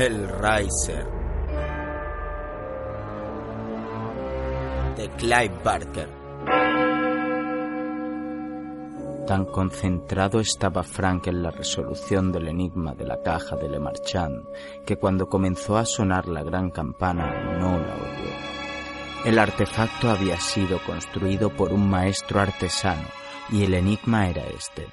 El Riser de Clive Barker. Tan concentrado estaba Frank en la resolución del enigma de la caja de Le Marchand que cuando comenzó a sonar la gran campana no la oyó. El artefacto había sido construido por un maestro artesano y el enigma era este,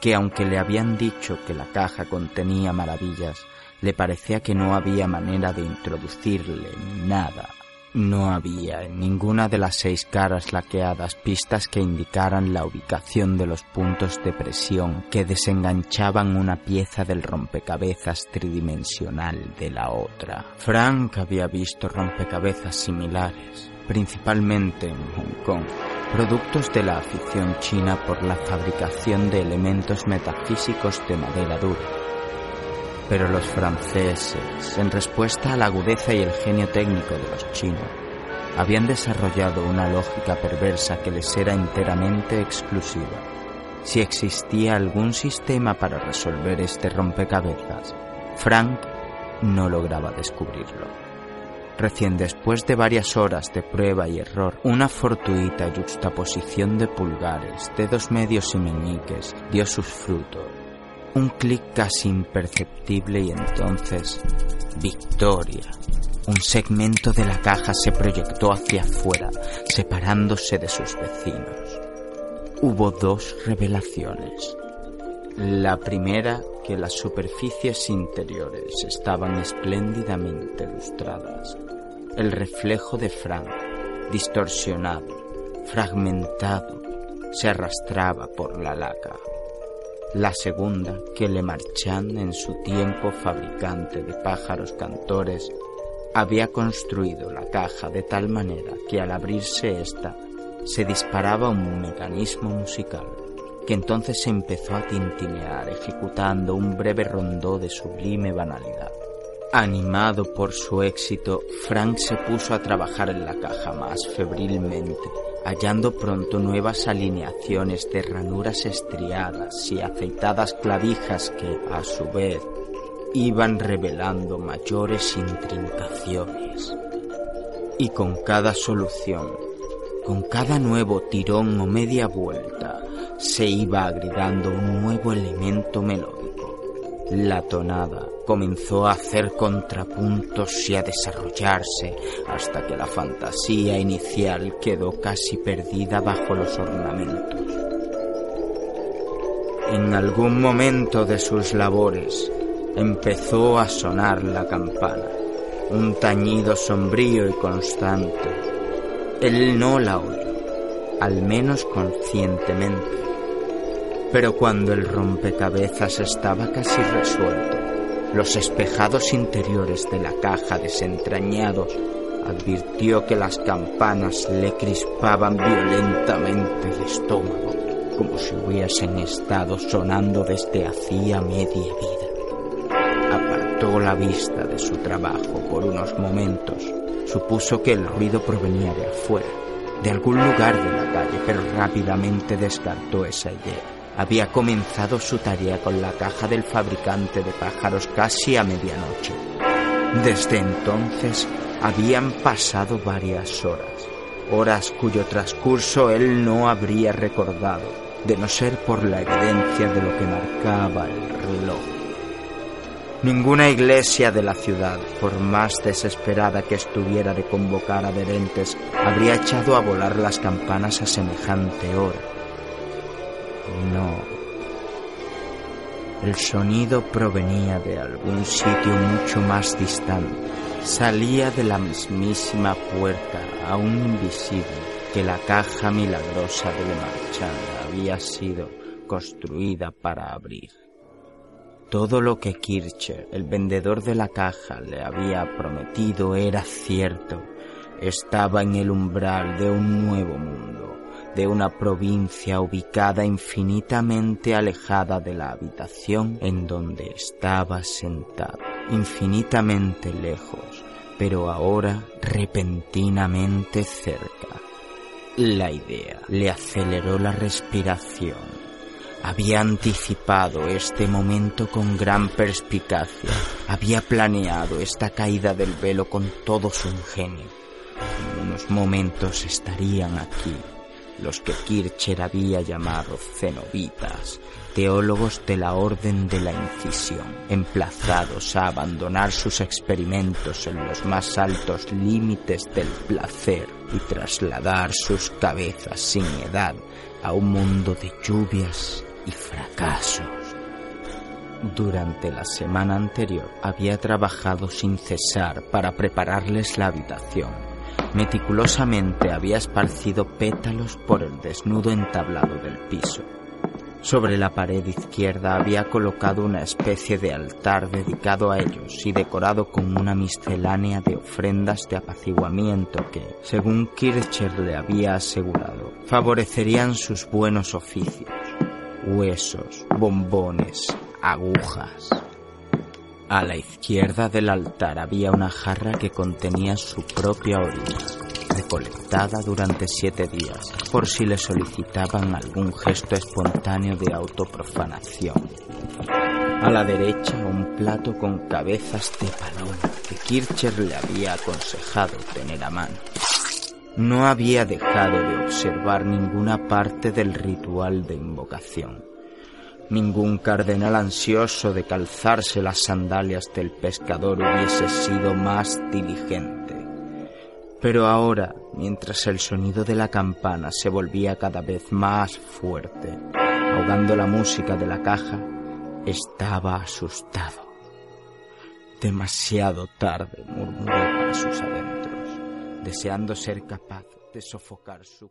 que aunque le habían dicho que la caja contenía maravillas, le parecía que no había manera de introducirle nada. No había en ninguna de las seis caras laqueadas pistas que indicaran la ubicación de los puntos de presión que desenganchaban una pieza del rompecabezas tridimensional de la otra. Frank había visto rompecabezas similares, principalmente en Hong Kong, productos de la afición china por la fabricación de elementos metafísicos de madera dura pero los franceses, en respuesta a la agudeza y el genio técnico de los chinos, habían desarrollado una lógica perversa que les era enteramente exclusiva. Si existía algún sistema para resolver este rompecabezas, Frank no lograba descubrirlo. Recién después de varias horas de prueba y error, una fortuita juxtaposición de pulgares, dedos medios y meñiques dio sus frutos un clic casi imperceptible y entonces victoria. Un segmento de la caja se proyectó hacia afuera, separándose de sus vecinos. Hubo dos revelaciones. La primera, que las superficies interiores estaban espléndidamente ilustradas. El reflejo de Frank, distorsionado, fragmentado, se arrastraba por la laca. La segunda, que Le Marchand, en su tiempo fabricante de pájaros cantores, había construido la caja de tal manera que al abrirse ésta se disparaba un mecanismo musical, que entonces empezó a tintinear ejecutando un breve rondó de sublime banalidad. Animado por su éxito, Frank se puso a trabajar en la caja más febrilmente hallando pronto nuevas alineaciones de ranuras estriadas y aceitadas clavijas que, a su vez, iban revelando mayores intrincaciones. Y con cada solución, con cada nuevo tirón o media vuelta, se iba agregando un nuevo elemento melódico. La tonada comenzó a hacer contrapuntos y a desarrollarse hasta que la fantasía inicial quedó casi perdida bajo los ornamentos. En algún momento de sus labores empezó a sonar la campana, un tañido sombrío y constante. Él no la oyó, al menos conscientemente. Pero cuando el rompecabezas estaba casi resuelto, los espejados interiores de la caja desentrañados, advirtió que las campanas le crispaban violentamente el estómago, como si hubiesen estado sonando desde hacía media vida. Apartó la vista de su trabajo por unos momentos. Supuso que el ruido provenía de afuera, de algún lugar de la calle, pero rápidamente descartó esa idea había comenzado su tarea con la caja del fabricante de pájaros casi a medianoche. Desde entonces habían pasado varias horas, horas cuyo transcurso él no habría recordado, de no ser por la evidencia de lo que marcaba el reloj. Ninguna iglesia de la ciudad, por más desesperada que estuviera de convocar adherentes, habría echado a volar las campanas a semejante hora no. El sonido provenía de algún sitio mucho más distante. Salía de la mismísima puerta, aún invisible, que la caja milagrosa de Marchand había sido construida para abrir. Todo lo que Kircher, el vendedor de la caja, le había prometido era cierto. Estaba en el umbral de un nuevo mundo de una provincia ubicada infinitamente alejada de la habitación en donde estaba sentado, infinitamente lejos, pero ahora repentinamente cerca. La idea le aceleró la respiración. Había anticipado este momento con gran perspicacia había planeado esta caída del velo con todo su ingenio. En unos momentos estarían aquí los que Kircher había llamado cenobitas, teólogos de la Orden de la Incisión, emplazados a abandonar sus experimentos en los más altos límites del placer y trasladar sus cabezas sin edad a un mundo de lluvias y fracasos. Durante la semana anterior había trabajado sin cesar para prepararles la habitación. Meticulosamente había esparcido pétalos por el desnudo entablado del piso. Sobre la pared izquierda había colocado una especie de altar dedicado a ellos y decorado con una miscelánea de ofrendas de apaciguamiento que, según Kircher le había asegurado, favorecerían sus buenos oficios. Huesos, bombones, agujas. A la izquierda del altar había una jarra que contenía su propia orina, recolectada durante siete días, por si le solicitaban algún gesto espontáneo de autoprofanación. A la derecha un plato con cabezas de paloma que Kircher le había aconsejado tener a mano. No había dejado de observar ninguna parte del ritual de invocación. Ningún cardenal ansioso de calzarse las sandalias del pescador hubiese sido más diligente. Pero ahora, mientras el sonido de la campana se volvía cada vez más fuerte, ahogando la música de la caja, estaba asustado. Demasiado tarde, murmuró para sus adentros, deseando ser capaz de sofocar su